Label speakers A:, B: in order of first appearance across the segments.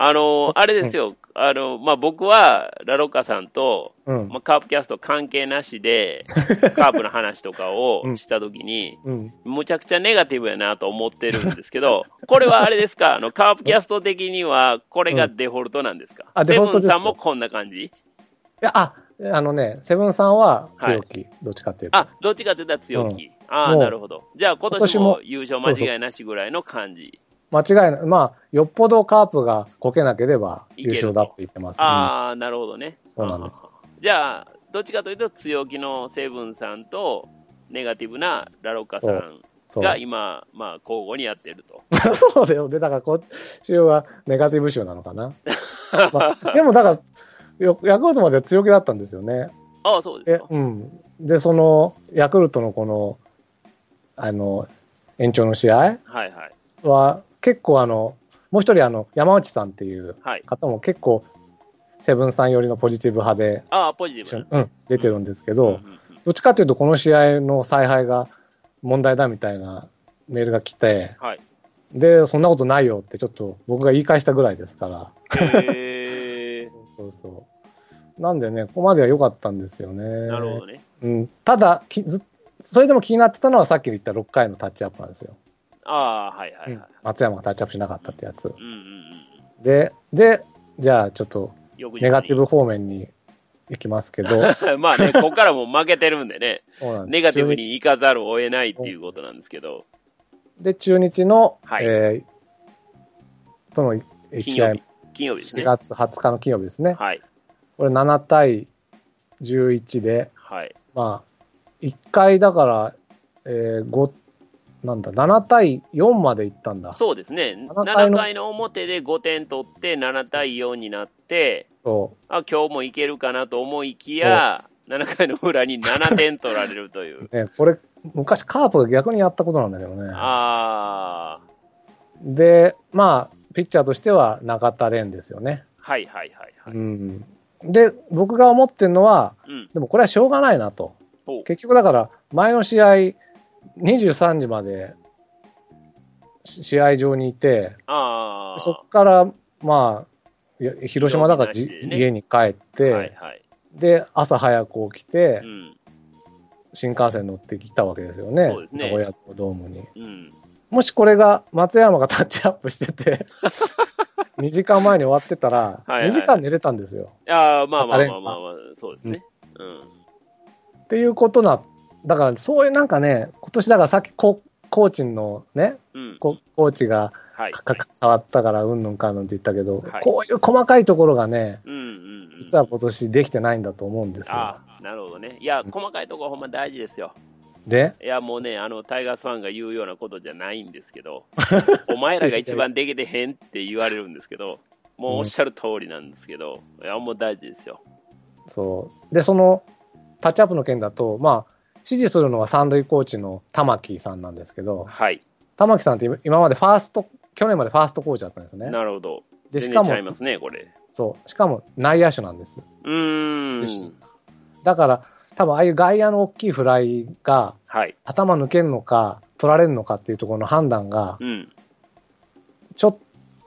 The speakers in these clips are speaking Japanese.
A: あの、あれですよ、あの、まあ、僕は、ラロッカさんと、
B: うん。
A: まあ、カープキャスト関係なしで、カープの話とかをしたときに、
B: うん。
A: むちゃくちゃネガティブやなと思ってるんですけど、これはあれですか、あの、カープキャスト的には、これがデフォルトなんですか、
B: あデ
A: セブンさんもこんな感じ？
B: いや、あ、あのね、セブンさんは強気、どっちかっていうと。
A: あ、どっちかって言ったら強気。ああ、なるほど。じゃあ今年
B: も
A: 優勝間違いなしぐらいの感じ。
B: 間違いない。まあ、よっぽどカープがこけなければ優勝だって言ってます、
A: ああ、なるほどね。
B: そうなんです。
A: じゃあ、どっちかというと強気のセブンさんと、ネガティブなラロッカさん。が今、まあ、交互にやってると。
B: そうだよ。で、だからこっちはネガティブ賞なのかな。まあ、でもだから、よヤクルトまで強気だったんですよね。
A: ああ、そうですか。
B: えうん。で、その、ヤクルトのこの、あの、延長の試合
A: はいはい。
B: は、結構あの、もう一人あの、山内さんっていう
A: はい。
B: 方も結構、セブンさん寄りのポジティブ派で、
A: ああ、ポジティブな。
B: うん、出てるんですけど、どっちかというと、この試合の采配が問題だみたいなメールが来て、
A: はい。
B: で、そんなことないよってちょっと僕が言い返したぐらいですから。
A: へえ
B: そうそう。なんでね、ここまでは良かったんですよね。
A: なるほどね。
B: うん、ただきず、それでも気になってたのはさっき言った6回のタッチアップなんですよ。
A: ああ、はいはいはい。
B: うん松山がタッチアップしなかったってやつ。
A: うんうんうん。
B: で、で、じゃあちょっとネガティブ方面に行きますけど、
A: まあね、ここからもう負けてるんでね、ネガティブに行かざるを得ないっていうことなんですけど、
B: で、中日の、
A: はい
B: えー、との1試合
A: 金曜日、金曜日です
B: 4
A: ね。
B: 月20日の金曜日ですね。
A: はい。
B: これ7対11で、
A: はい。
B: まあ、1回だから、えー、5、なんだ、7対4までいったんだ。
A: そうですね。
B: 7回
A: 7
B: の
A: 回の表で5点取って7対4になって、
B: そ
A: あ、今日もいけるかなと思いきや、7回の裏に7点取られるという。
B: う。ね、これ、昔カープが逆にやったことなんだけどね。
A: あ
B: で、まあ、ピッチャーとしては中田蓮ですよね。
A: ー、はいはいはいはい。
B: うん。で、僕が思ってるのは、
A: うん。
B: でもこれはしょうがないなと。結局だから、前の試合、23時までし試合場にいて、
A: あ
B: そこから、まあ、広島だから
A: ね
B: 家に帰って、
A: あ、はいはい。
B: で、朝早く起きて
A: う、ん。
B: 新幹線乗ってきたわけですよね。
A: ね
B: 名古屋港ドームに。
A: うん。
B: もしこれが松山がタッチアップしてて、2時間前に終わってたら、
A: はいはい
B: 2時間寝れたんですよ。
A: ああ、まあまあまあまあまあ、そうですね。うん。
B: っていうことな、だからそういうなんかね、今年だからさっきココーチのね、
A: うん。
B: ココーチが
A: はい。
B: 変わったからうんぬんかんぬんって言ったけど、
A: はい
B: こういう細かいところがね、
A: うんうんうん。
B: 実は今年できてないんだと思うんですよ。
A: ああ、なるほどね。いや、細かいところほんま大事ですよ。
B: で、
A: いや、もうね、あの、タイガースファンが言うようなことじゃないんですけど、お前らが一番できてへんって言われるんですけど、もうおっしゃる通りなんですけど、いや、もう大事ですよ。
B: そう。で、そのタッチアップの件だと、まあ、指示するのは三塁コーチの玉木さんなんですけど、
A: はい。
B: 玉木さんって今今までファースト、去年までファーストコーチだったんですね。
A: なるほど。
B: で、しかも
A: ね、これ。
B: そう、しかも内野手なんです。
A: うーん。
B: だから、多分ああいう外野の大きいフライが
A: はい。
B: 頭抜けるのか、取られるのかっていうところの判断が
A: う、ん。
B: ちょっ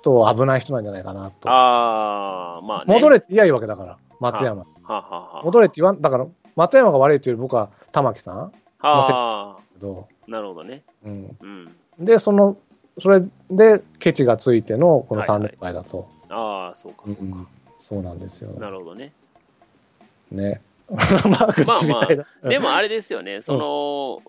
B: と危ない人なんじゃないかなと。
A: あー、まあね。
B: 戻れって言いやいいわけだから、松山。
A: はあ、はあは
B: 戻れって言わん、だから、松山が悪いというより僕は玉木さん
A: あ、はあ、なるほどね。
B: うん。
A: うん。
B: で、その、それで、ケチがついてのこの3
A: はいはい
B: 連敗だと。
A: ああ、そうか、そうか。
B: うんそうなんですよ。
A: なるほどね。
B: ね。まあ、口みたいだ。
A: でもあれですよね、その、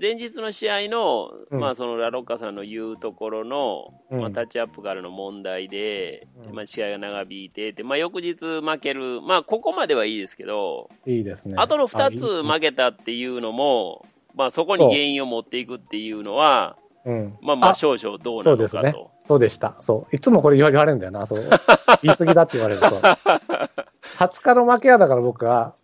A: 前日の試合の、
B: うん
A: まあ、そのラロッカさんの言うところの、
B: うん
A: まあ、タッチアップからの問題で、
B: うん
A: まあ、試合が長引いてて、まあ、翌日負ける、まあ、ここまではいいですけど、
B: いいですね。
A: あとの2
B: あいい
A: つ負けたっていうのも、まあ、そこに原因を持っていくっていうのは、
B: うん。
A: まあまあ、
B: あ
A: 少々どうなの
B: そうですね
A: かと。。
B: そうでした。そう。いつもこれ言われるんだよな。そう。言い過ぎだって言われると。20 日の負けやだから僕は、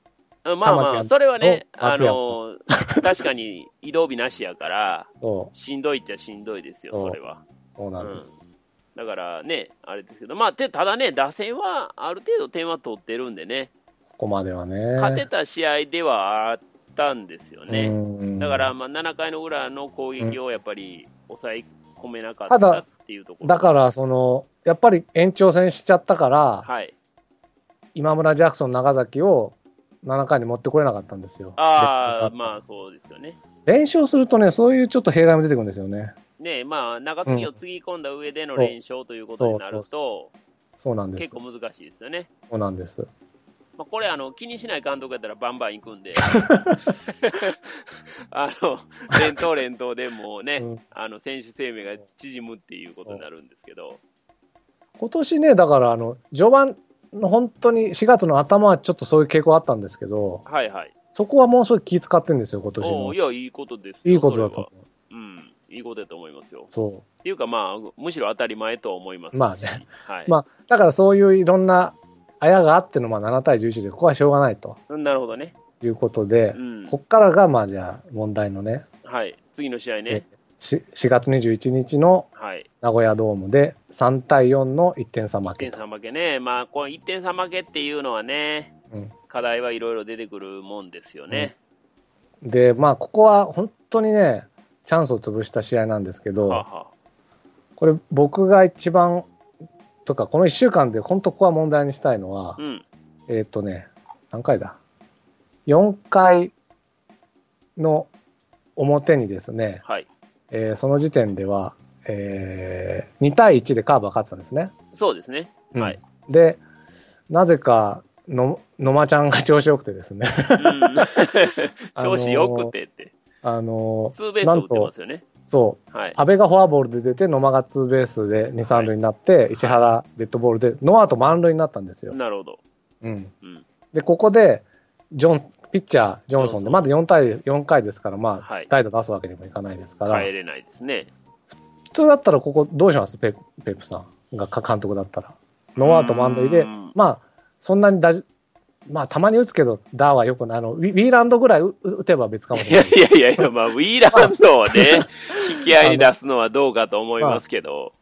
A: まあまあ、それはね、あの、確かに移動日なしやから、
B: そう、
A: しんどいっちゃしんどいですよ、
B: そ
A: れは。
B: そうなんです。
A: だからね、あれですけど、まあ、てただね、打線はある程度点は取ってるんでね、
B: ここまではね。
A: 勝てた試合ではあったんですよね。
B: うん
A: だから、まあ、7回の裏の攻撃をやっぱり抑え込めなかったっていうところ。
B: だから、その、やっぱり延長戦しちゃったから、
A: はい。
B: 今村ジャクソン、長崎を7回に持ってこれなかったんですよ。
A: ああ、
B: で
A: まあそうですよね。
B: 連勝するとね、そういうちょっと弊害も出てくるんですよね。
A: ねまあ、中継ぎをつぎ込んだ上での連勝ということになると、
B: そうなんです
A: 結。構難しいですよね。
B: そうなんです。
A: まあ、これあの、気にしない監督やったらバンバン行くんで、あの連投連投でもうね、
B: うん
A: あの選手生命が縮むっていうことになるんですけど、
B: 今年ね、だから、あの、序盤の本当に4月の頭はちょっとそういう傾向あったんですけど、
A: はいはい。
B: そこはもうすごい気使ってるんですよ、今年の
A: い。や、いいことですよ
B: いいことだと
A: うん、いいことだと思いますよ。
B: う。そ
A: っていうか、まあ、むしろ当たり前とは思いますし
B: まあね。
A: はい。
B: まう。だからそういういろんなあやがあってのまあ7対11で、ここはしょうがないと
A: なるほどね。
B: いうことで
A: う、ん。
B: こっからがまあじゃあ問題のね、
A: はい。次の試合ね。
B: し4月21日の
A: はい。
B: 名古屋ドームで3対4の1点差負
A: 1点。差負けね。まあ、この1点差負けっていうのはね、
B: うん
A: 課題はいろいろ出てくるもんですよね。
B: で、まあここは本当にね、チャンスを潰した試合なんですけど、
A: はあは
B: これ僕が一番とか、この1週間で本当ここは問題にしたいのは
A: あ、うん。
B: えーっ、とね、何回だ ?4 回の表にですね、
A: はい。
B: えーその時点では、えー2対1でカープが勝ってたんですね。
A: そうですね。はい。
B: で、なぜかの、野間ちゃんが調子よくてですね、
A: うん 調子よくてって。
B: あの
A: ツーベースを打ってますよね。
B: そう、
A: はい。
B: 阿部がフォアボールで出て、野間がツーベースで2、3塁になって、石原デッドボールで、ノーアウト満塁になったんですよ。
A: なるほど。
B: うん。
A: うん。
B: で、ここで、ジョン、ピッチャー、ジョンソンで、まだ4対、4回ですから、まあ、
A: はい
B: 代打出すわけにもいかないですから、
A: 帰れないですね。
B: 普通だったらここどうします？ペイペイプさんが監督だったら。ノーアウト満塁で
A: うん、
B: まあ、そんなにだじ、まあ、たまに打つけど、ダーはよくない。あの、ウィウィーランドぐらい打打てば別かもしれない。
A: いやいやいや、まあ、ウィーランドをね、引き合いに出すのはどうかと思いますけど、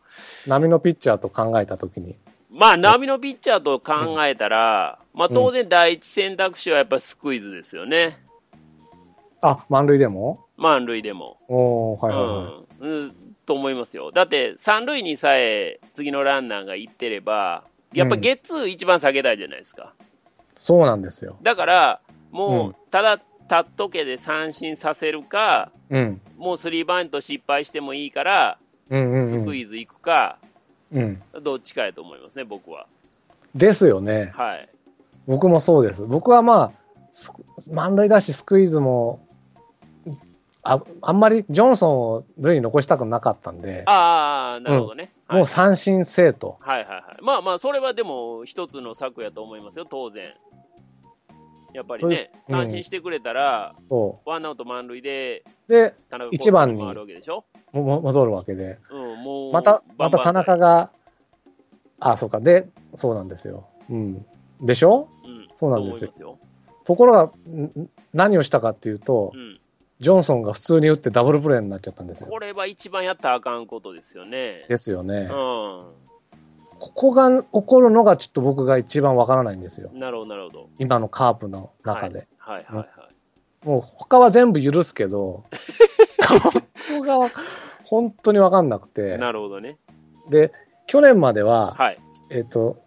B: 波のピッチャーと考えたときに。
A: まあ、波のピッチャーと考えたら、まあ、当然第一選択肢はやっぱスクイズですよね。
B: あ、満塁でも？
A: 満塁でも。
B: おー、はいはいはい。
A: うん、うん、と思いますよ。だって、三塁にさえ次のランナーが行ってれば、やっぱゲッツー一番下げたいじゃないですか。
B: そうなんですよ。
A: だから、も
B: うん
A: う、ただ、立っとけで三振させるか、
B: うん。
A: もうスリーバント失敗してもいいから、
B: うんうんうん。
A: スクイズ行くか、
B: うん。
A: どっちかやと思いますね、僕は。
B: ですよね。
A: はい。
B: 僕もそうです。僕はまあ、満塁だし、スクイズも、ああんまりジョンソンを塁に残したくなかったんで、
A: ああ、なるほどね。はい
B: もう三振せえと。
A: はいはいはい。まあまあ、それはでも、一つの策やと思いますよ、当然。やっぱりね、
B: うん
A: 三振してくれたら、
B: そ
A: ワンアウト満塁で、
B: う。で、
A: 田中
B: 一番に
A: 回るわけでしょ？
B: もも戻るわけで。
A: うん、もう、
B: また、また田中が、あ、そうか。で、そうなんですよ。うん。でしょ？
A: うん、
B: そうなんですよ
A: と
B: ころが、ん何をしたかっていうと
A: う、ん。
B: ジョンソンが普通に打ってダブルプレーになっちゃったんですよ。
A: これは一番やったらあかんことですよね。
B: ですよね。
A: う
B: ここが起こるのがちょっと僕が一番わからないんですよ。
A: ん。なるほど、なるほど。
B: 今のカープの中で。
A: はいはいはい。
B: もう他は全部許すけど、ここが本当にわかんなくて。
A: なるほどね。
B: で、去年までは、
A: はい。
B: えっ、と、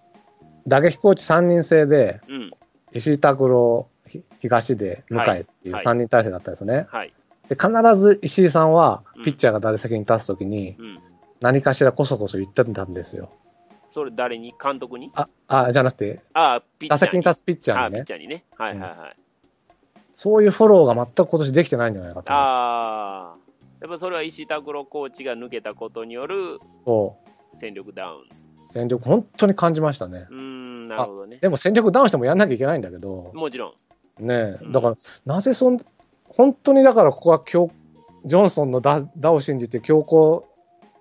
B: 打撃コーチ3人制で、
A: うん。
B: 石井拓郎、ひ東で向井っていう
A: はい
B: 3人体制だったんですね。
A: はい。
B: で、必ず石井さんは
A: うん、
B: ピッチャーが打席に立つときに、
A: うん。
B: 何かしらこそこそ言ってたんですよ。
A: それ誰に？監督に？
B: あ、あ、じゃなくて、
A: ああ、ピッチャー
B: 打席に立つピッチャ
A: ああ、
B: ーにね
A: ピッ、チャーにね。はいはいはい。
B: そういうフォローが全く今年できてないんじゃないかと。
A: ああ。やっぱそれは石井拓郎コーチが抜けたことによる
B: そ
A: 戦力ダウン。
B: う。戦力、本当に感じましたね
A: う。ーん、なるほどね。
B: でも戦力ダウンしてもやんなきゃいけないんだけど、
A: もちろん。
B: ね
A: うん
B: だから、なぜそん、本当にだからここは強、ジョンソンの打打を信じて強行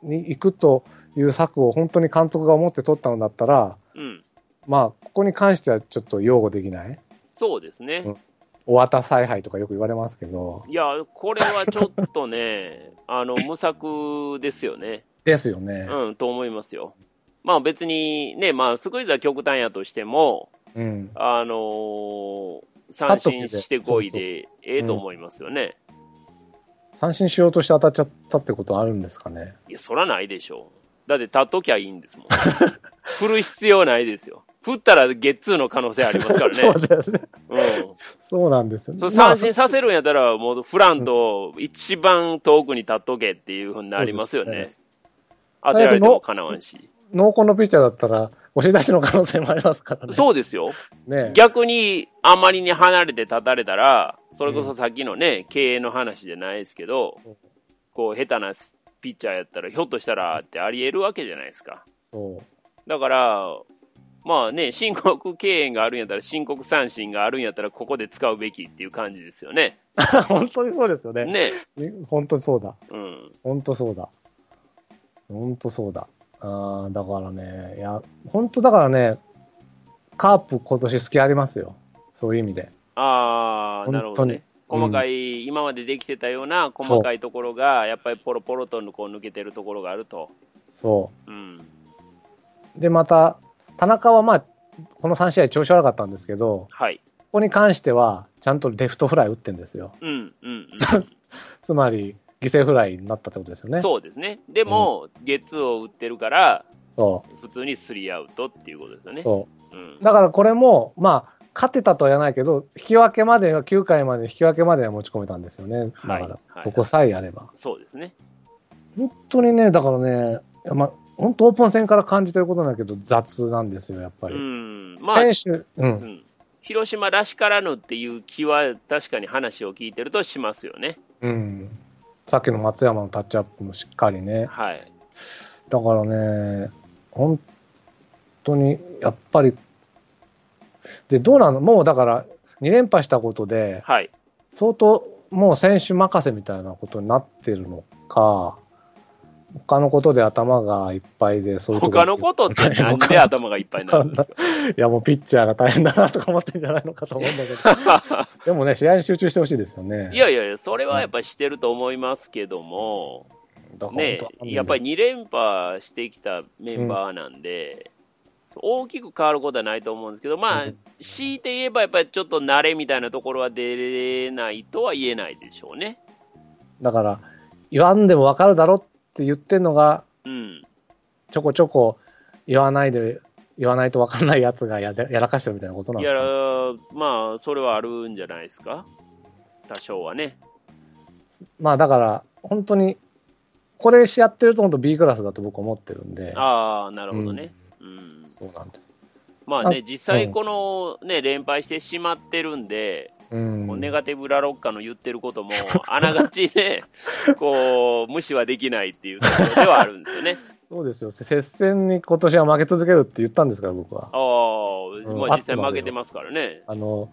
B: に行くという策を本当に監督が思って取ったのだったら、
A: うん。
B: まあ、ここに関してはちょっと擁護できない。
A: そうですね。
B: うんお渡采配とかよく言われますけど、
A: いや、これはちょっとね、あの、無策ですよね。
B: ですよね。
A: うん、と思いますよ。まあ別にね、まあスクイズは極端やとしても、
B: うん。
A: あのー三振してこいでええと思いますよね。
B: 三振しようとして当たっちゃったってことあるんですかね。
A: いや、そらないでしょう。だって立っときゃいいんですもん。振る必要ないですよ。振ったらゲッツーの可能性ありますからね。
B: そうですね。
A: うん。
B: そうなんですよね。
A: そう三振させるんやったら、もうフランと一番遠くに立っとけっていうふうになりますよ
B: そうで
A: ね。当てられてもかなわんし。
B: 濃厚のピッチャーだったら、押し出しの可能性もありますからね。
A: そうですよ。
B: ね。
A: 逆に、あまりに離れて立たれたら、それこそさっきのね、経営の話じゃないですけど
B: うん、
A: こう、下手なピッチャーやったら、ひょっとしたらってあり得るわけじゃないですか。
B: そう。
A: だから、まあね、申告敬遠があるんやったら、申告三振があるんやったら、ここで使うべきっていう感じですよね。
B: 本当にそうですよね。
A: ね。
B: 本当にそうだ。
A: うん。
B: 本当そうだ。本当そうだ。ああ、だからね、いや、本当だからね、カープ今年好きありますよ。そういう意味で。
A: ああ、なるほどね。細かい、今までできてたような細かいところが、やっぱりポロポロとこう抜けてるところがあると。
B: そ
A: うん。
B: う。で、また、田中はまあ、この3試合調子悪かったんですけど、
A: はい。
B: ここに関しては、ちゃんとレフトフライ打ってんですよ。
A: うん、うん、
B: つまり、犠牲フライになったってことですよ
A: うん。
B: ね。
A: そうですね。でも、ゲッツーを打ってるから、
B: そ
A: 普通にスリーアウトっていうことですよ
B: う。
A: ね。。
B: そう
A: ん
B: う。。だからこれも、まあ、勝てたとは言わないけど、引き分けまでは、9回まで引き分けまでは持ち込めたんですよね。だか
A: はい
B: ら
A: はい、
B: そこさえやれば。
A: そうですね。
B: 本当にね、だからね、まあ、本当オープン戦から感じてることなんだけど、雑なんですよ、やっぱ
A: う
B: り。
A: ん。まあ、
B: 選手、う。
A: うんん。広島らしからぬっていう気は、確かに話を聞いてるとしますよね。
B: うん。さっきの松山のタッチアップもしっかりね。
A: はい。
B: だからね、本当に、やっぱり、で、どうなの？もうだから、2連覇したことで、
A: はい。
B: 相当もう選手任せみたいなことになってるのか、他のことで頭がいっぱいで、そういうとこ
A: 他のことってなんで頭がいっぱいになるんですか
B: いや、もうピッチャーが大変だなとか思ってんじゃないのかと思うんだけど、でもね、試合に集中してほしいですよね。
A: いやいやいや、それはやっぱりしてると思いますけども、ねやっぱり2連覇してきたメンバーなんで、大きく変わることはないと思うんですけど、まあ
B: うん、
A: 強いて言えばやっぱりちょっと慣れみたいなところは出れないとは言えないでしょうね。
B: だから、言わんでも分かるだろって言ってんのが、
A: うん。
B: ちょこちょこ言わないで、言わないと分かんないやつがやでやらかしてるみたいなことなん
A: いや
B: ですか、ね、、
A: まあ、それはあるんじゃないですか？多少はね。
B: まあだから、本当に、これしやってると本当 B クラスだと僕思ってるんで、
A: ああ、なるほどね。うん。
B: そうなんです。
A: まあね、
B: あ
A: 実際このね、連敗してしまってるんで、
B: うん
A: ネガティブラロッカの言ってることも、あながちね、こう、無視はできないっていうところではあるんですよね。
B: そうですよ。接戦に今年は負け続けるって言ったんですから、僕は。
A: ああ、まあ実際負けてますからね。
B: あの、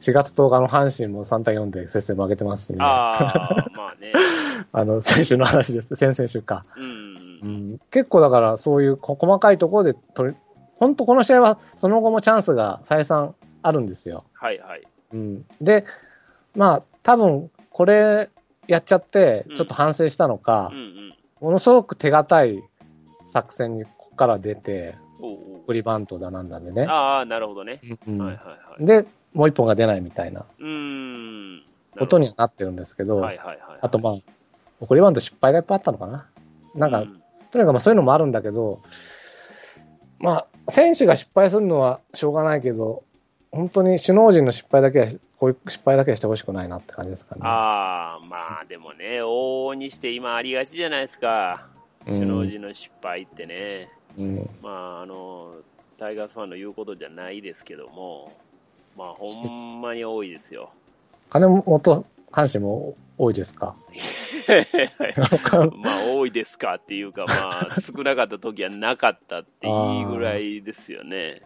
B: 4月10日の阪神も3対4で接戦負けてますしね。あ
A: ああ、まあね。
B: の、選手の話です。先々週か。
A: うん。
B: うん、結構だから、そういうこ細かいところで取り、本当この試合はその後もチャンスが再三あるんですよ。
A: はいはい。
B: うん、で、まあ、多分これやっちゃって
A: うん、
B: ちょっと反省したのか
A: うんう、ん。
B: ものすごく手堅い作戦にここから出て、送りバントだなんだでね。
A: ああ、なるほどね。
B: うん
A: はいはいはい。
B: で、もう一本が出ないみたいな
A: うーん。
B: ことにはなってるんですけど、
A: はいはいはい。
B: あとまあ、送りバント失敗がいっぱいあったのかな。なんか、
A: う
B: とにかくまあそういうのもあるんだけど、まあ、選手が失敗するのはしょうがないけど、本当に首脳陣の失敗だけは、こういう失敗だけはしてほしくないなって感じですかね。
A: ああ、まあでもね、往々にして今ありがちじゃないですか。
B: うん
A: 首脳陣の失敗ってね。
B: うん、
A: まあ、あの、タイガースファンの言うことじゃないですけども、まあ、ほんまに多いですよ。
B: 金本阪神も多いですか？
A: まあ、多いですかっていうか、まあ、少なかった時はなかったっていいぐらいですよね。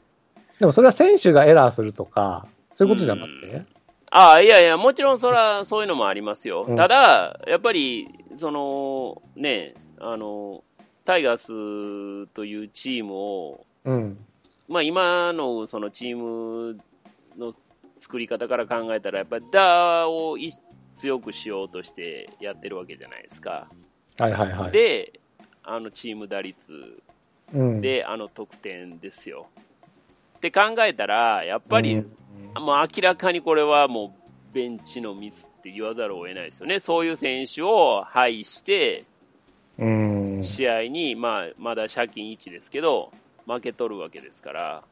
B: でもそれは選手がエラーするとか、そういうことじゃなくて、
A: ああ、いやいや、もちろんそら、そういうのもありますよ。
B: うん。
A: ただ、やっぱり、その、ね、あの、タイガースというチームを、
B: うん、
A: まあ、今のそのチームの作り方から考えたら、やっぱりダーをい強くしようとしてやってるわけじゃないですか。
B: はいはいはい。
A: で、あのチーム打率
B: うん、
A: で、あの得点ですよ。って考えたら、やっぱり、
B: うん
A: もう明らかにこれはもうベンチのミスって言わざるを得ないですよね。そういう選手を配して、
B: うん。
A: 試合に、まあ、まだ借金1ですけど、負け取るわけですから、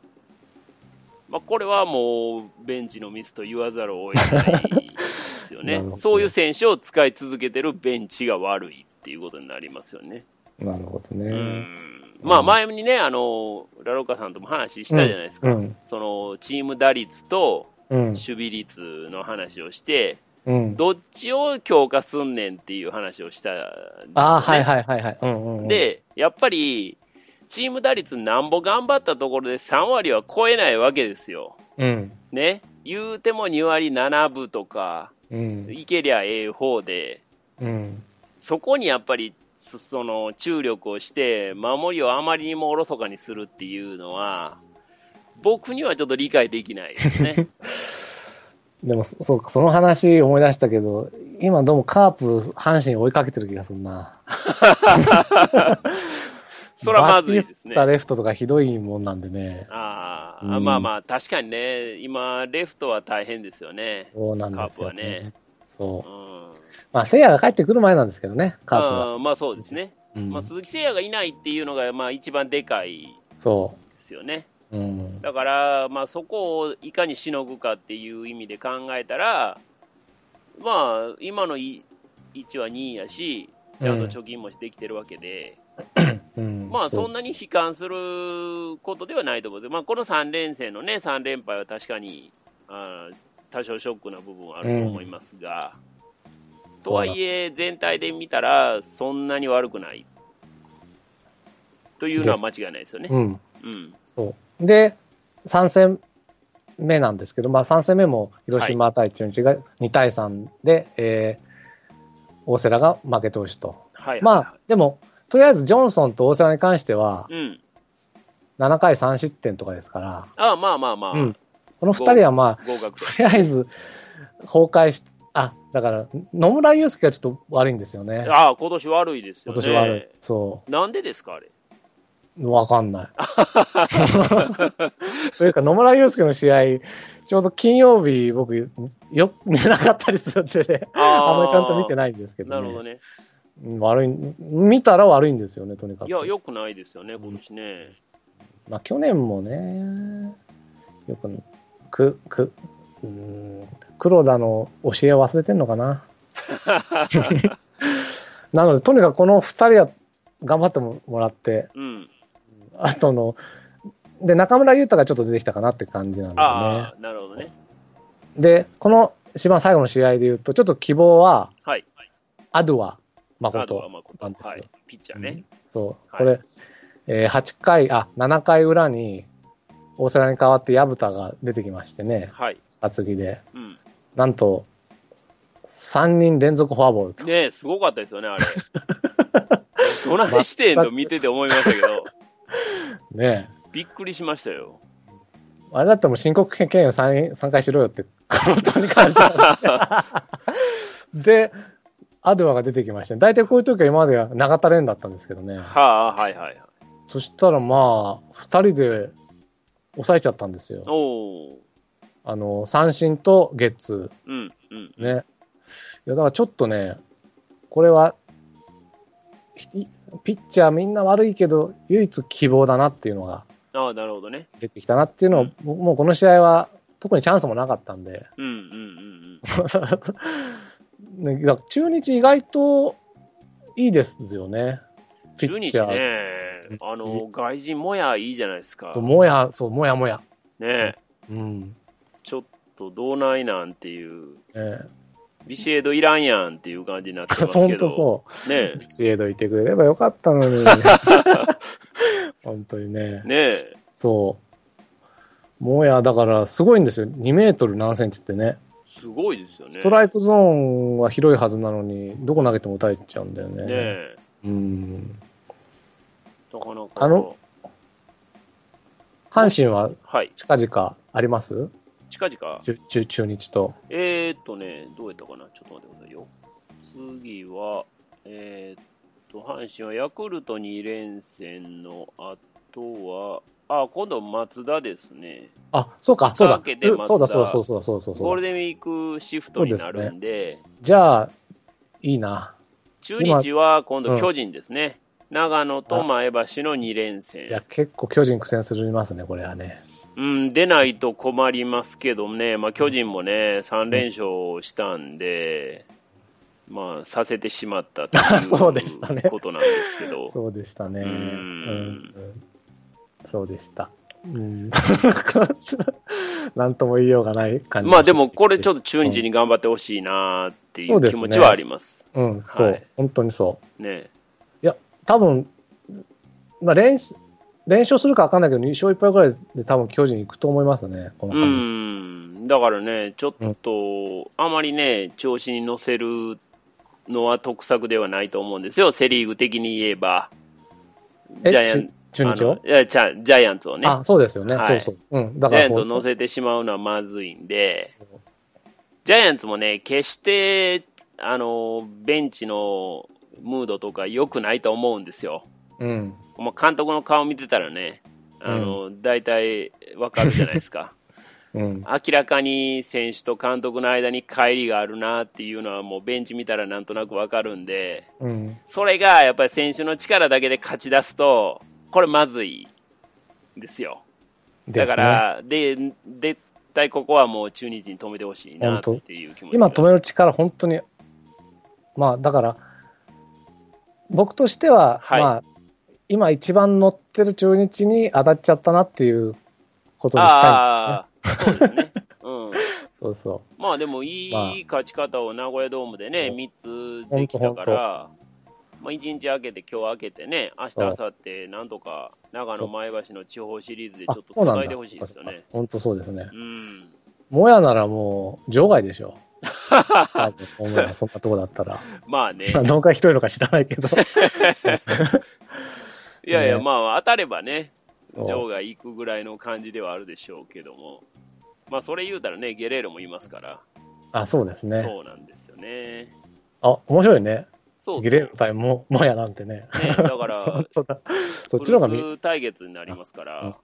A: まあ、これはもうベンチのミスと言わざるを得ない ですよ
B: な
A: ね。そういう選手を使い続けてるベンチが悪いっていうことになりますよね。
B: なるほどね。
A: うんまあ、前にね、あの、ラロッカさんとも話したじゃないですか。
B: うん。
A: その、チーム打率と
B: うん。
A: 守備率の話をして、
B: うん。
A: どっちを強化すんねんっていう話をしたんですよ、ね。
B: ああ、はいはいはいはい。うんうんうん、
A: で、やっぱり、チーム打率なんぼ頑張ったところで3割は超えないわけですよ。
B: うん。
A: ね。言うても2割7分とか、
B: うん。
A: いけりゃええ方で、
B: うん。
A: そこにやっぱり、そその、注力をして、守りをあまりにもおろそかにするっていうのは、僕にはちょっと理解できないですね。
B: でも、そそうか、その話思い出したけど、今どうもカープ、阪神追いかけてる気がするな。
A: それはまずいですね
B: レフトとかひどいもんなんでね。
A: ああ、
B: うん
A: まあまあ、確かにね、今、レフトは大変ですよね。
B: そうなんですよ、
A: カープはね。
B: そうう。
A: ん。
B: まあ、せいやが帰ってくる前なんですけどね、カープは。
A: あーまあそうですね。
B: うん
A: まあ、鈴木誠也がいないっていうのが、まあ一番でかい
B: そ
A: ですよね。
B: う。うん。
A: だから、まあそこをいかにしのぐかっていう意味で考えたら、まあ、今のい位置は2位やし、ちゃんと貯金もしてきてるわけで、
B: うん、
A: まあそん
B: な、
A: なに悲観することではないと思うまあこの3連戦のね、3連敗は確かに、あー多少ショックな部分はあると思いますが、とはいえ、全体で見たら、そんなに悪くない。というのは間違いないですよね。
B: うん。
A: うん。
B: そう。で、3戦目なんですけど、まあ3戦目も広島対中日が2対3で、えー大瀬良が負け投手と。
A: はい、はい。
B: まあ、でも、とりあえずジョンソンと大瀬良に関しては、
A: うん。
B: 7回3失点とかですから、
A: ああまあまあまあ、
B: うんこの2人はまあ、とりあえず崩壊し、あ、だから、野村祐介がちょっと悪いんですよね。
A: ああ、今年悪いですよね。
B: 今年悪い。そ
A: なんでですか、あれ？
B: う。わかんない。というか、野村祐介の試合、ちょうど金曜日、僕、よく見れなかったりするんでね、あんまりちゃんと見て
A: ない。
B: ないんですけど、ね。
A: なるほどね。
B: うん悪い、見たら悪いんですよね、とにかく。
A: いや、よくないですよね、今年ね。
B: まあ、去年もね、よく、く、く、うーん、黒田の教えを忘れてんのかな。なので、とにかくこの二人は頑張ってもらって、
A: うん。
B: あとの、で、中村優太がちょっと出てきたかなって感じなんだよ
A: ああ、なるほどね。
B: ね。で、この一番最後の試合で言うと、ちょっと希望は、
A: はい。
B: アドゥア誠
A: 誠
B: なんですよ。
A: はい。ピッチャーね。
B: そう、
A: はい
B: これ、えー8回、あ、7回裏に、大瀬良に代わって薮田が出てきましてね、
A: はい。
B: 厚木で。
A: うん。
B: なんと、3人連続フォアボールと。
A: ねえ、すごかったですよね、あれ。どないしてんの見てて思いましたけど、
B: ね
A: びっくりしましたよ。
B: えあれだったらもう申告敬遠 3, 3回しろよって、本当に感じた。で、アドゥアが出てきましたね。大体こういう時は今までは永田連だったんですけどね。
A: はあ、はいはいはい。
B: そしたらまあ、2人で抑えちゃったんですよ。あの、三振とゲッツ
A: うん、うん。
B: ーね。いや、だからちょっとね、これは、ひピッチャーみんな悪いけど、唯一希望だなっていうのが
A: ああ、なるほどね。
B: 出てきたなっていうのを、僕もうこの試合は特にチャンスもなかったんで、
A: うん、うん、うん、
B: ね、いや中日意外といいですよね。
A: 中日。ね、あの、外人もやいいじゃないですか
B: そう、。もや、そう、もやもや。
A: ね
B: うん。
A: ちょっとどうないなんていう、
B: ね、
A: ビシエドいらんやんっていう感じになってます
B: 本
A: けど。
B: 当そう。
A: ね
B: シエドいてくれればよかったのに。本当にね。
A: ねえ。
B: そう。もや、だから、すごいんですよ。2メートル何センチってね。
A: すごいですよね。
B: ストライクゾーンは広いはずなのに、どこ投げても打たれちゃうんだよね。
A: ねえ。
B: うん。
A: なかなか。
B: あの、阪神は
A: はい。
B: 近々あります？
A: 近々？
B: 中中中日と。
A: えー、っとね、どうやったかな？ちょっと待ってくださいよ。次は、えー、っと、阪神はヤクルト2連戦のとは、あ、今度松田ですね。
B: あ、そうか、そうだそうだ、そうだ、そうだ、そうだ、そうだ。
A: ゴールデンウィークシフトになるんで、
B: じゃあ、いいな。
A: 中日は今度巨人ですね。長野と前橋の2連戦。
B: じゃあ結構巨人苦戦するますね、これはね。
A: うん、出ないと困りますけどね、まあ、巨人もね、3連勝したんで、まあ、させてしまったという ことなんですけど、
B: そうでしたね。
A: うん
B: うんそうでした。うん。なんとも言いようがない感じ。
A: まあでも、これちょっ
B: と。
A: と中日に頑張ってほしいなってい
B: そう
A: 気持ちはあります。
B: うん、そう、
A: はい
B: 本当にそう。
A: ね。
B: いや、多分まあ連、連勝するか分かんないけど、2勝1敗ぐらいで多分巨人行くと思いますね、この
A: う
B: 感じ。
A: ん、だからね、ちょっと、あまりね、調子に乗せるのは得策ではないと思うんですよ、セ・リーグ的に言えば。
B: え
A: ジャイアン
B: 中日を？
A: いやジャジャイアンツをね。
B: あ、そうですよね、
A: はい。
B: そうそう。うん、だ
A: ジャイアンツを乗せてしまうのはまずいんで、ジャイアンツもね、決して、あの、ベンチのムードとか良くないと思うんですよ。
B: うん、
A: もう監督の顔見てたらね、あの、大体わかるじゃないですか。
B: うん、
A: 明らかに選手と監督の間に乖離があるなっていうのはもうベンチ見たらなんとなくわかるんで、
B: うん、
A: それがやっぱり選手の力だけで勝ち出すと、これまずいですよ。だから、で、絶対ここはもう中日に止めてほしいなっていう気持ちが
B: 今止める力、本当に、まあだから、僕としては、
A: はい。
B: まあ、今一番乗ってる中日に当たっちゃったなっていうことにしたいん
A: ああ、そうですね。うん。
B: そうそ
A: まあでもい
B: まあ。
A: い勝ち方を名古屋ドームでね、
B: そう。
A: 3つできたから、まあ、1日空けて、今日空けてね、明日、明後日、なんとか長野、前橋の地方シリーズでち
B: あ
A: ょっと
B: そうなんだ
A: 繋いでほしいですよね。
B: 本当そうですね。
A: うん。
B: もやならもう、場外でしょ。そんなとこだったら。
A: まあね。
B: まあ、農家一人のか知らないけど。
A: いやいや、
B: ね
A: まあ当たればね、場外行くぐらいの感じではあるでしょうけども。まあそれ言うたらね、ゲレーロもいますから、
B: あ、そうですね。
A: そうなんですよね。
B: あ、面白いね。ゲ
A: そうそう
B: レーロ対も、もやなんてね。
A: ね、だから
B: 本、当だ。そっちの方が見、
A: 対決になりますから、
B: うん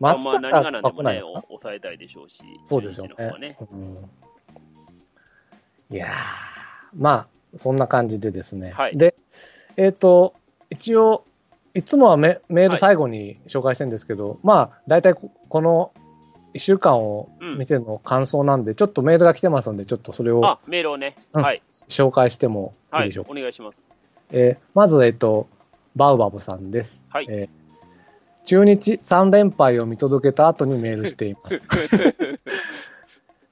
A: まあ
B: 松
A: まあ何が
B: 坂
A: 何でもね、抑えたいでしょうし、
B: そうですよ
A: ね。。
B: ねうんいやー、まあ、そんな感じでですね。
A: はい
B: で、えっ、と、一応、いつもはメメール最後に紹介してるんですけど、まあ、大体ここの1週間を見ての感想なんで、ちょっとメールが来てますので、ちょっとそれを
A: あ、メールをね、
B: うん
A: はい、
B: 紹介してもい
A: はいい
B: でしょう、か。
A: お願いします。
B: えーまず、えっ、と、バウバブさんです。
A: はい
B: えー中日3連敗を見届けた後にメールしています。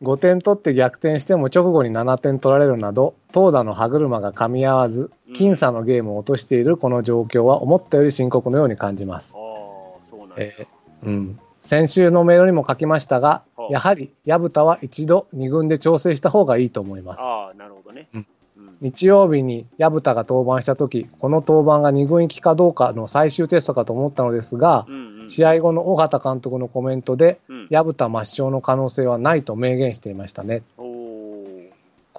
B: 5点取って逆転しても直後に7点取られるなど、投打の歯車が噛み合わず
A: うん、
B: 僅差のゲームを落としているこの状況は思ったより深刻のように感じます
A: あ。あ、そうなんだ。
B: えーうん、先週のメールにも書きましたが
A: は、あ
B: やはり薮田は一度2軍で調整した方がいいと思います。
A: ああ、なるほどね。
B: うん
A: うん
B: 日曜日に薮田が登板したとき、この登板が2軍行きかどうかの最終テストかと思ったのですが
A: う、んうん。
B: 試合後の尾形監督のコメントで、
A: うん、
B: 薮田抹消の可能性はないと明言していましたね。
A: おー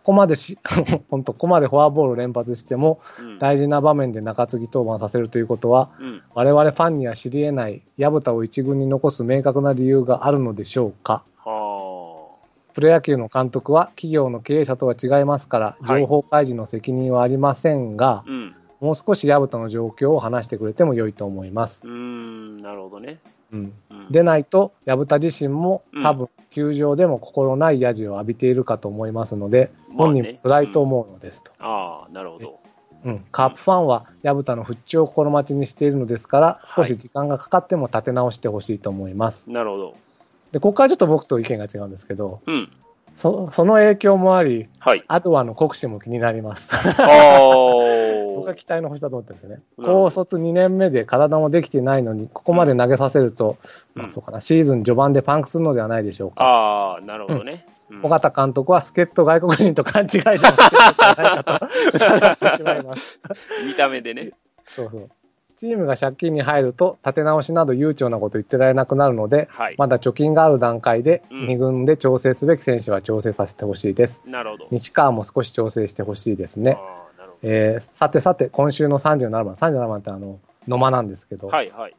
B: ここまでし、本当、ここまでフォアボール連発しても、
A: うん
B: 大事な場面で中継ぎ登板させるということは、
A: うん。
B: 我々ファンには知り得ない薮田を一軍に残す明確な理由があるのでしょうか？
A: は
B: プロ野球の監督は企業の経営者とは違いますから、
A: はい
B: 情報開示の責任はありませんが
A: あ。、うん。
B: もう少し薮田の状況を話してくれても良いと思います。
A: うーん、なるほどね。
B: うん、
A: うん、
B: でないと、薮田自身も
A: うん
B: 多分、球場でも心ないヤジを浴びているかと思いますので、
A: まあね
B: 本人も辛いと思うのですと。
A: ああ、なるほど。
B: うん、カープファンは薮田の復調を心待ちにしているのですから、少し時間がかかっても立て直してほしいと思います。
A: なるほど。
B: で、ここからちょっと僕と意見が違うんですけど、
A: うん。
B: そその影響もあり、
A: はい。
B: アドアの国士も気になります。
A: お
B: 僕は期待の星だと思ってるんですよね。高卒2年目で体もできてないのに、ここまで投げさせると、
A: うん
B: まあそうかな、シーズン序盤でパンクするのではないでしょうか。
A: ああ、なるほどね。うん
B: 尾形監督は助っ人外国人と勘違いしていかと疑ってしまいます。
A: 見た目でね。
B: そうそう。チームが借金に入ると、立て直しなど悠長なこと言ってられなくなるので、
A: はい。
B: まだ貯金がある段階で、
A: うん
B: 2軍で調整すべき選手は調整させてほしいです。
A: なるほど。
B: 西川も少し調整してほしいですね。えーさてさて、今週の37番、37番ってあの、野間なんですけど、
A: はいはい。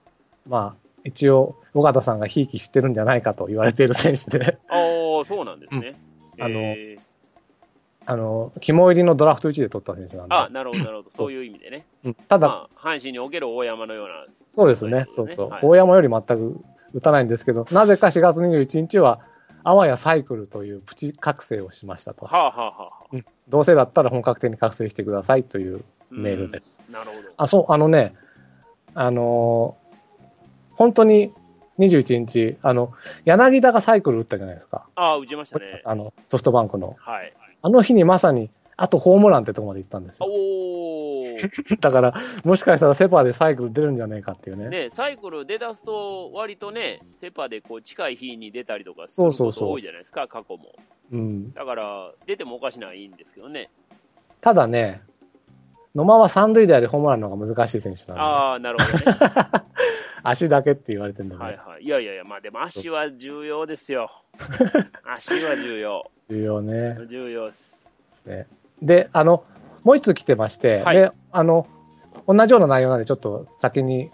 B: まあ、一応、尾形さんがひいきしてるんじゃないかと言われている選手で、
A: ああ、そうなんですね。
B: うんあの
A: えー
B: あの、肝入りのドラフト1で取った選手なんで、
A: あ、なるほど、なるほど。そういう意味でね。
B: うんただ、
A: まあ、阪神における大山のような。
B: そうですね、
A: そ
B: そううそう、
A: いうことね
B: 大山より全く打たないんですけど、なぜか4月21日は、あわやサイクルというプチ覚醒をしましたと。
A: はあ、はあはあはあ、
B: どうせだったら本格的に覚醒してくださいというメールです。
A: うん。なるほど。
B: あ、そう、あのね、あのー本当に21日、あの、柳田がサイクル打ったじゃないですか。
A: ああ、打ちましたね。
B: あの、ソフトバンクの。
A: はい。
B: あの日にまさに、あとホームランってとこまで行ったんですよ。
A: おー。
B: だから、もしかしたらセパでサイクル出るんじゃないかっていうね。
A: ね、サイクル出だすと、割とね、セパでこう近い日に出たりとかするこ
B: そうそうそう
A: と多いじゃないですか、過去も。
B: うん。
A: だから、出てもおかしないんですけどね。
B: ただね、野間は三塁打よりホームランの方が難しい選手なんで、
A: ああ、なるほどね。
B: 足だけって言われてるんだけど、
A: はいはい。いやいやいや、まあでも足は重要ですよ。足は重要。
B: 重要ね。
A: 重要です。
B: で、あの、もう一つ来てまして、
A: はい
B: で、あの、同じような内容なんで、ちょっと先に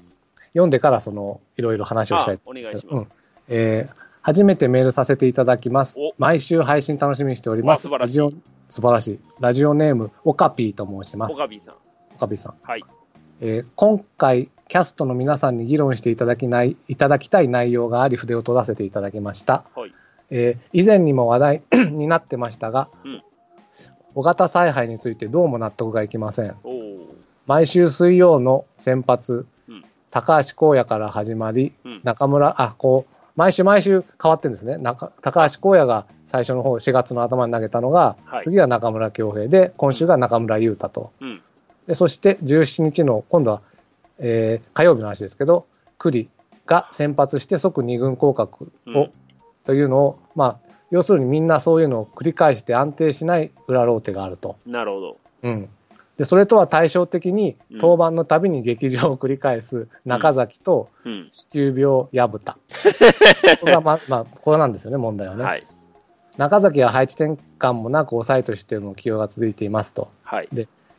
B: 読んでから、その、いろいろ話をしたい
A: あお願いし
B: うん
A: ます。
B: えー初めてメールさせていただきます
A: お。
B: 毎週配信楽しみにしております。
A: わ素晴らしい
B: ラジオ素晴らしい。ラジオネーム、オカピーと申します。
A: オカビーさん。
B: オカピーさん。
A: はい。
B: えー今回、キャストの皆さんに議論していただきない、いただきたい内容があり、筆を取らせていただきました。
A: はい。
B: えー以前にも話題 になってましたが、
A: うん
B: 小型采配についてどうも納得がいきません。毎週水曜の先発、
A: うん
B: 高橋光也から始まり、
A: うん。
B: 中村、あ、こう、毎週毎週変わってるんですね。中高橋光也が最初の方、4月の頭に投げたのが、
A: はい
B: 次は中村恭平で、今週が中村優太と。
A: うん。
B: でそして17日の、今度は、えー火曜日の話ですけど、栗が先発して即2軍降格を、
A: うん
B: というのを、まあ、要するにみんなそういうのを繰り返して安定しない裏ローテがあると。
A: なるほど。
B: うん。で、それとは対照的に
A: うん、
B: 登板のたびに劇場を繰り返す中崎と
A: うん。
B: 子宮病矢蓋。これがま、まあ、これなんですよね、問題はね。
A: はい。
B: 中崎は配置転換もなく抑えとしての起用が続いていますと。
A: はい。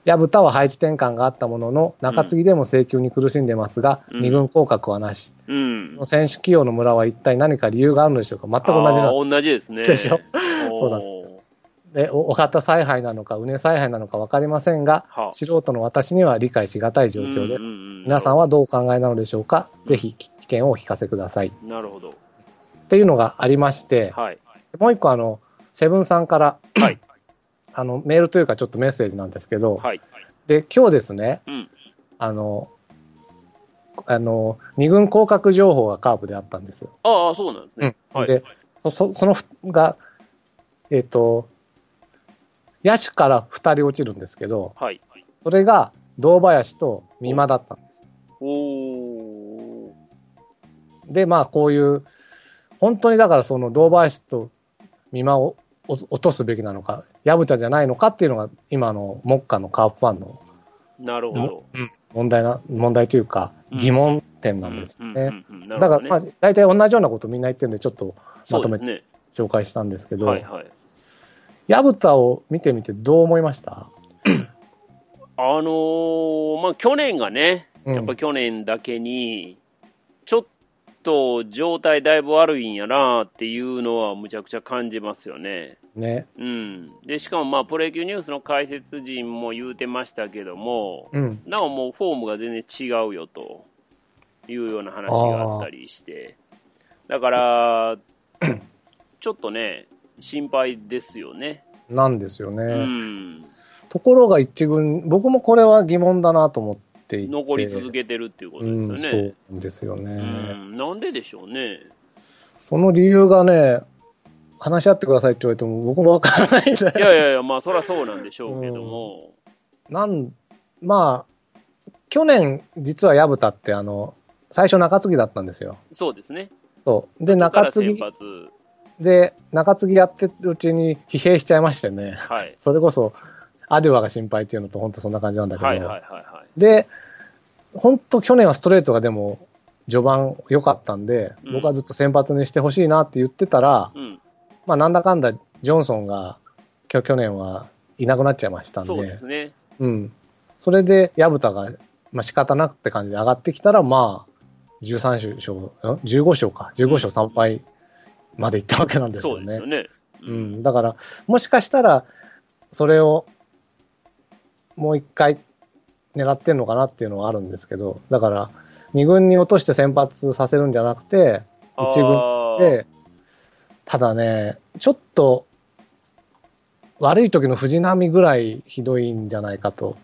B: 矢蓋は配置転換があったものの、中継ぎでも制球に苦しんでますが、
A: うん
B: 二軍降格はなし。
A: うん。
B: 選手起用の村は一体何か理由があるのでしょうか？全く同じな
A: 同じですね。
B: でしょ？そうなんですで、おお方采配なのか、畝采配なのか分かりませんが、
A: はあ
B: 素人の私には理解しがたい状況です。
A: うんうんうん
B: 皆さんはどうお考えなのでしょうか？ぜひ意見をお聞かせください。
A: なるほど。
B: っていうのがありまして、
A: はい。
B: もう一個あの、セブンさんから、
A: はい。
B: あの、メールというかちょっとメッセージなんですけど、
A: はい。
B: で、今日ですね、
A: うん。
B: あの、あの、二軍降格情報がカープであったんですよ。
A: ああ、そうなんですね。はい。
B: で、そそそのふが、えっ、と、野手から2人落ちるんですけど、
A: はい。
B: それが堂林と美馬だったんです。
A: おー。
B: で、まあこういう、本当にだからその堂林と美馬をお落とすべきなのか、薮田じゃないのかっていうのが今の目下のカープファンの
A: なるほど。
B: 問題な、問題というか
A: うん
B: 疑問点なんですよ
A: うん
B: ね。だから、まあ、大体同じようなことみんな言ってるんで、ちょっとまとめて。紹介したんですけど、
A: はいはい。
B: 薮田を見てみてどう思いました？
A: あのーまあ、去年がね、
B: うん
A: やっぱ去年だけに、ちょっと状態だいぶ悪いんやなっていうのはむちゃくちゃ感じますよね。
B: ね。
A: うん。で、しかもまあ、プロ野球ニュースの解説陣も言うてましたけども、
B: うん。
A: なおもうフォームが全然違うよというような話があったりして、だから、ちょっとね、心配ですよね。
B: なんですよね。
A: うん。
B: ところが一軍、僕もこれは疑問だなと思っていて。
A: 残り続けてるっていうこと
B: うん、
A: ですよね。
B: そうなんですよね、
A: うん、なんででしょうね。
B: その理由がね、話し合ってくださいって言われても僕もわからないんだ
A: いやいやいや、まあ、そりゃそうなんでしょうけども。
B: なん、まあ、去年、実は薮田って、あの、最初中継ぎだったんですよ。
A: そうですね。
B: そう。で、中継ぎ。で、中継ぎやってるうちに疲弊しちゃいましてね。
A: はい。
B: それこそ、アデュアが心配っていうのと、本当そんな感じなんだけど。
A: はいはいはいはい。
B: で、本当去年はストレートがでも、序盤良かったんで、
A: うん
B: 僕はずっと先発にしてほしいなって言ってたら、
A: うん。
B: まあ、なんだかんだ、ジョンソンが、去去年はいなくなっちゃいましたんで、
A: そうですね。
B: うん。それで、薮田が、まあ仕方なくって感じで上がってきたら、まあ、13勝、ん ?15 勝か。15勝3敗までいったわけなんですよね。
A: そうですよね。
B: う。ん。だから、もしかしたら、それを、もう一回狙ってんのかなっていうのはあるんですけど、だから、二軍に落として先発させるんじゃなくて、一軍
A: あー
B: で、ただね、ちょっと、悪い時の藤波ぐらいひどいんじゃないかと。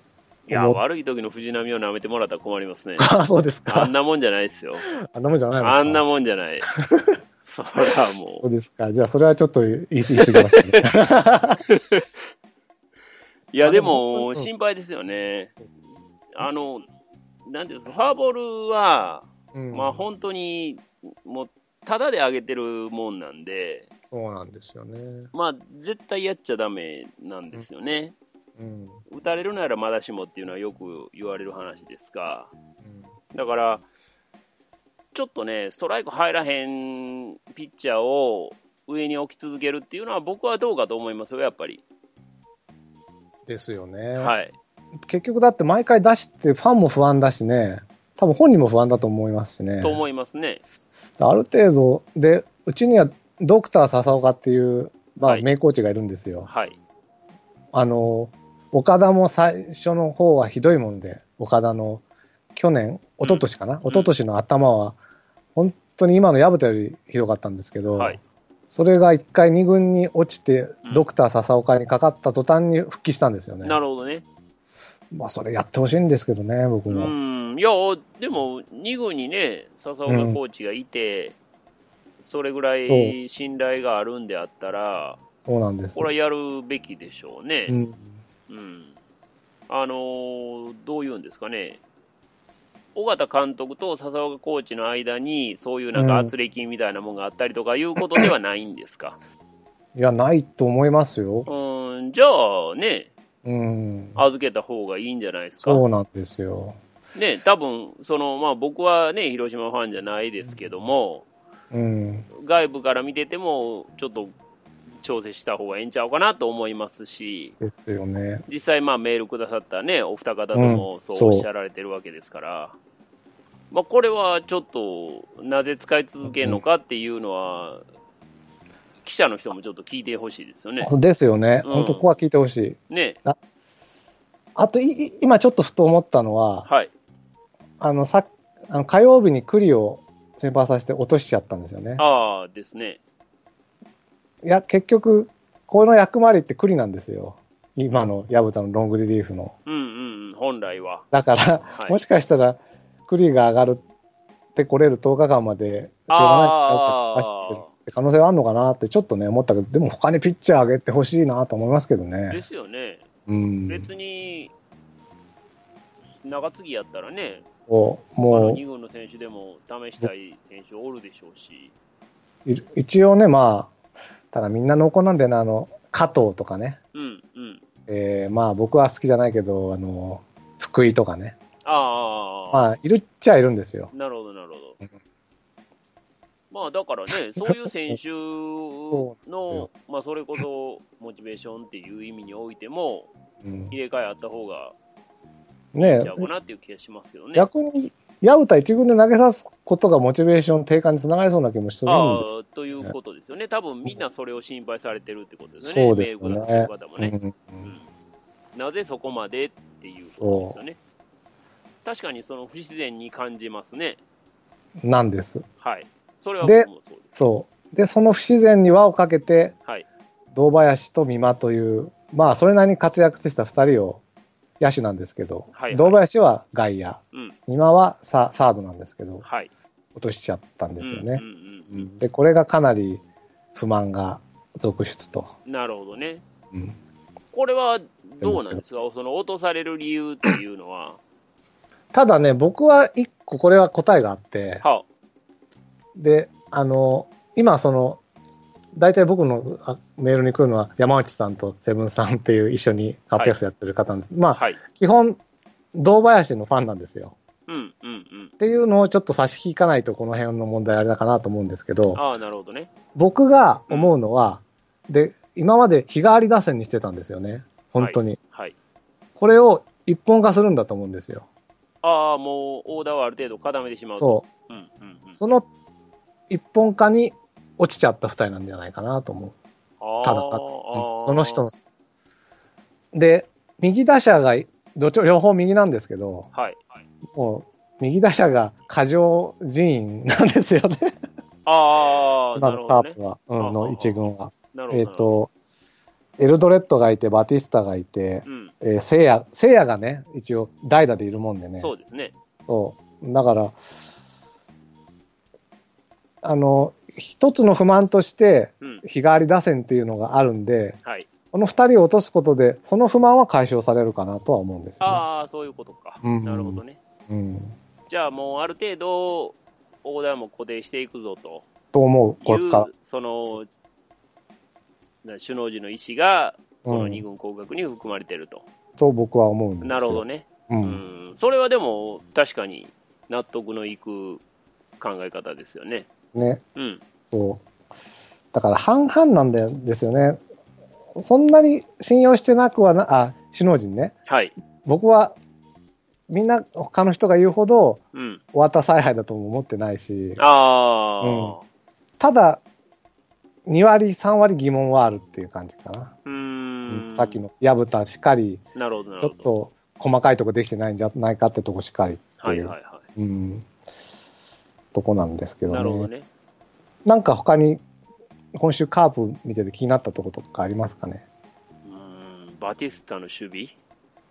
A: いや、悪い時の藤波を舐めてもらったら困りますね。
B: あ そうですか。
A: あんなもんじゃないですよ。
B: あんなもんじゃない
A: あんなもんじゃない。そらも
B: そうですか。じゃあ、それはちょっと言い過ぎましたね。
A: う。いや、で
B: も
A: 心配ですよね。あの、なんていうんですか、フォアボールは、
B: うん
A: まあ本当に、もう、ただで上げてるもんなんで、
B: そうなんですよね。
A: まあ、絶対やっちゃダメなんですよね。
B: うん。
A: 打たれるならまだしもっていうのはよく言われる話ですが、
B: うん
A: だから、ちょっとね、ストライク入らへんピッチャーを上に置き続けるっていうのは、僕はどうかと思いますよ、やっぱり。
B: ですよね。
A: はい。
B: 結局だって毎回出してファンも不安だしね、多分本人も不安だと思いますしね。
A: と思いますね。
B: ある程度で、うちにはドクター笹岡っていう、まあ、
A: はい
B: 名コーチがいるんですよ。
A: はい。
B: あの、岡田も最初の方はひどいもんで、岡田の去年、一昨年かな、一昨年の頭は、本当に今の薮田よりひどかったんですけど、
A: はい
B: それが一回二軍に落ちて
A: うん、
B: ドクター笹岡にかかった途端に復帰したんですよね。
A: なるほどね。
B: まあ、それやってほしいんですけどね、僕
A: う
B: も。
A: ん。いや、でも、2軍にね、笹岡コーチがいて、それぐらい信頼があるんであったら、
B: そうなんです。
A: これはやるべきでしょうね。
B: うん。
A: うん、あのーどういうんですかね、尾形監督と笹岡コーチの間に、そういうなんか
B: うん
A: 圧力みたいなものがあったりとかいうことではないんですか？
B: いや、ないと思いますよ。
A: うん、じゃあね、
B: うん。
A: 預けた方がいいんじゃないですか？
B: そうなんですよ。
A: ね、多分そのまあ僕はね、広島ファンじゃないですけども、
B: うん。
A: 外部から見てても、ちょっと調整した方がいいんちゃうかなと思いますし、
B: ですよね。
A: 実際、まあメールくださったね、お二方とも
B: うん
A: そうおっしゃられてるわけですから、まあ、これはちょっと、なぜ使い続けるのかっていうのは、記者の人もちょっと聞いてほしいですよね。
B: ですよね。
A: うん
B: 本当ここは聞いてほしい。
A: ね、
B: あとい、い今ちょっとふと思ったのは、
A: はい。
B: あの、さあの火曜日に栗を先発させて落としちゃったんですよね。
A: ああ、ですね。
B: いや、結局、この役回りって栗なんですよ。今の薮田のロングリリーフの。
A: うんうんうん、本来は。
B: だから、
A: はい
B: もしかしたら、栗が上がるってこれる10日間まで、しょうがないから走ってるって可能性はあるのかなってちょっとね、思ったけど、でも他にピッチャー上げてほしいなと思いますけど
A: で
B: ね。
A: すよね。
B: うん。
A: 別に、長継ぎやったらね、
B: そう、も
A: 2軍の選手でも試したい選手おるでしょうし、
B: 一応ね、まあ、ただみんな濃厚なんだよな、あの、加藤とかね。
A: うんうん。
B: えー、まあ僕は好きじゃないけど、あの、福井とかね。
A: ああ、
B: まあ、いるっちゃいるんですよ。
A: なるほど、なるほ
B: うん
A: ど。まあだからね、そういう選手の、まあそれこそモチベーションっていう意味においても、
B: うん、
A: 入れ替えあった方がいい
B: ね
A: んちゃうかなっていう気がしますけどね。
B: 逆に、矢田一軍で投げさすことがモチベーション低下につながりそうな気もするんで。
A: ああ、ということですよね。多分みんなそれを心配されてるってことですよね。
B: そうですよね
A: ね、
B: うん
A: うんなぜそこまでっていうことですよね。確かにその不自然に感じますね。
B: なんです。
A: はい。それは
B: で
A: そうです。
B: そう。で、その不自然に輪をかけて、
A: はい。
B: 堂林と美馬という、まあ、それなりに活躍した二人を、野手なんですけど、
A: はいはい
B: 堂林は外野、
A: うん。
B: 美馬はササードなんですけど、
A: はい。
B: 落としちゃったんですよね。
A: うんうんうん
B: で、これがかなり不満が続出と。
A: うん。なるほどね。
B: うん
A: これはどうなんですか？その落とされる理由っていうのは、
B: ただね、僕は一個これは答えがあって、
A: は
B: で、あの、今その、大体僕のあメールに来るのは山内さんとセブンさんっていう一緒にカープスやってる方なんです。まあ、
A: はい。
B: 基本、堂林のファンなんですよ。
A: うんうんうん
B: っ。ていうのをちょっと差し引かないとこの辺の問題あれだかなと思うんですけど、
A: ああ、なるほどね。
B: 僕が思うのは、で、今まで日替わり打線にしてたんですよね。本当に。
A: はい。
B: これを一本化するんだと思うんですよ。
A: ああ、もう、オーダーはある程度固めてしまう
B: そ
A: う。うん、うん、うん
B: う。。その一本化に落ちちゃった二人なんじゃないかなと思う。ただその人の。で、右打者が、どっちも両方右なんですけど、
A: はい。
B: もう、右打者が過剰人員なんですよね。
A: ああ、
B: 今
A: なるほどね
B: のカープ。は、う
A: ああ
B: ん、の一軍は。
A: なるほど。
B: えっ、と、エルドレッドがいて、バティスタがいて、
A: うん、
B: えー、聖夜、聖夜がね、一応代打でいるもんでね。
A: そうですね。
B: そう。だから、あの、一つの不満として、
A: うん、
B: 日替わり打線っていうのがあるんで、
A: はい。
B: この二人を落とすことで、その不満は解消されるかなとは思うんですよ、ね。
A: ああ、そういうことか。
B: うん
A: なるほどね。
B: うん。
A: じゃあもうある程度、オーダーも固定していくぞと
B: と思う、これから。、
A: その、な首脳陣の意思が、この
B: うん
A: 二軍降格に含まれてると。
B: と僕は思うんですよ。
A: なるほどね。
B: う。
A: うんん。それはでも、確かに納得のいく考え方ですよね。
B: ね。
A: うん。
B: そう。だから半々なんだよですよね。そんなに信用してなくはな、あ、首脳陣ね。
A: はい。
B: 僕は、みんな、他の人が言うほど、
A: うん。
B: 終わった采配だとも思ってないし、
A: ああ。
B: ただ、2割、3割疑問はあるっていう感じかな。
A: うーん。
B: さっきの薮田しかり、
A: なるほど、な
B: ちょ
A: るほど。
B: っと細かいとこできてないんじゃないかってとこしかりっていう、
A: はいはいは
B: うん、とこなんですけ
A: い。
B: どね。
A: なるほどね。
B: なんか他に、今週カープ見てて気になったとことかありますかね？
A: うーん。バティスタの守備？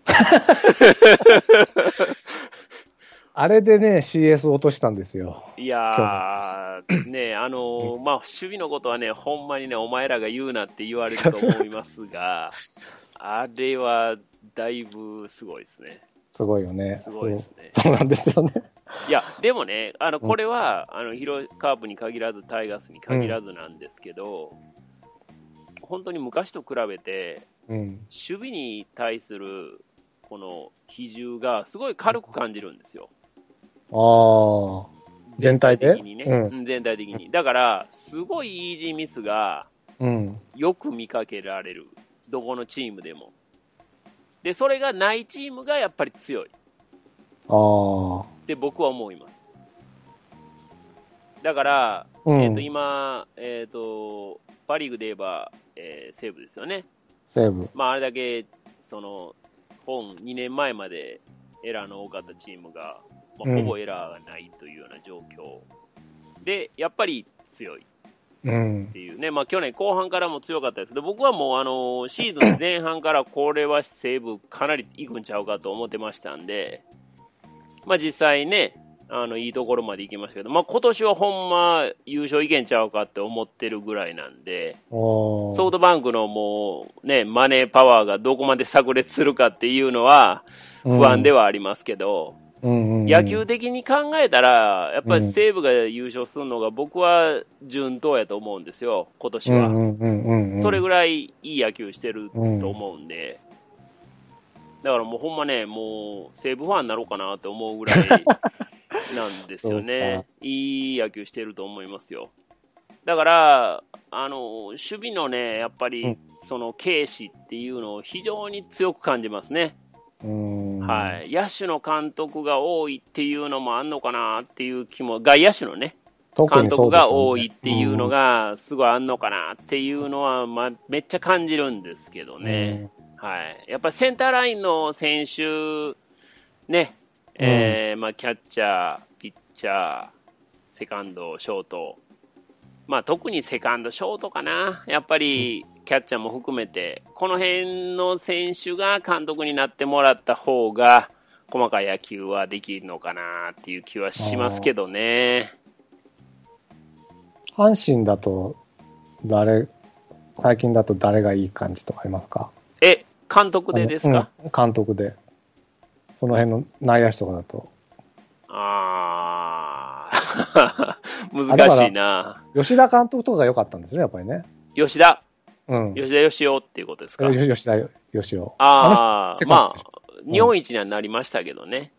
B: あれでね、CS 落としたんですよ。
A: いやー、ねあのーまあ、守備のことはね、ほんまにね、お前らが言うなって言われると思いますが、あれはだいぶすごいですね。
B: すごいよね。
A: すごいですね
B: そうなんですよね。
A: いや、でもね、あのこれは、あの広いカープに限らず、タイガースに限らずなんですけど、本当に昔と比べて、
B: うん。
A: 守備に対するこの比重がすごい軽く感じるんですよ。
B: ああ。全体で？
A: 的にね、
B: うん
A: うん全体的に。だから、すごいイージーミスが
B: うん。
A: よく見かけられる。どこのチームでも。で、それがないチームがやっぱり強い。
B: ああ。
A: って僕は思います。だから、
B: うん
A: えっと今、えっとパ・リーグで言えば、えー西武ですよね、
B: 西武。
A: まあ、あれだけその本2年前までエラーの多かったチームが、まあ、
B: うん
A: ほぼエラーがないというような状況、でやっぱり強いっ
B: うん。
A: て。いうね、まあ、去年後半からも強かったです。けど、僕はもうあのシーズン前半からこれは西武、かなりいくんちゃうかと思ってましたんで、まあ、実際ね、あのいいところまで行きましたけど、まあ今年はほんま優勝いけんちゃうかって思ってるぐらいなんで、ソフトバンクのもうね、マネーパワーがどこまで炸裂するかっていうのは不安ではありますけど、
B: うんうんうん
A: 野球的に考えたら、やっぱり西武が優勝するのが僕は順当やと思うんですよ、今年は。
B: うんうんうんうんうん
A: それぐらいいい野球してると思うんで、だからもうほんまね、もう西武ファンになろうかなと思うぐらい なんですよね。いい野球してると思いますよ。だから、あの、守備のね、やっぱり
B: うん、
A: その軽視っていうのを非常に強く感じますね。
B: うん
A: はい。野手の監督が多いっていうのもあんのかなっていう気も、外野手のね、監督が多いっていうのがすごいあんのかなっていうのは、まあ、めっちゃ感じるんですけどね。はい。やっぱりセンターラインの選手、ね、えーまあ、キャッチャー、ピッチャー、セカンド、ショート、まあ、特にセカンド、ショートかな。やっぱり、キャッチャーも含めて、この辺の選手が監督になってもらった方が、細かい野球はできるのかなっていう気はしますけどね。
B: 阪神だと、誰、最近だと誰がいい感じとかありますか？
A: え、監督でですか、
B: うん監督で。その辺の内野手とかだと。
A: あ あ、難しいな。
B: 吉田監督とかが良かったんですね、やっぱりね。
A: 吉田、
B: うん。
A: 吉田義雄っていうことですか？
B: 吉田義雄。
A: ああまあ、日本一にはなりましたけどね。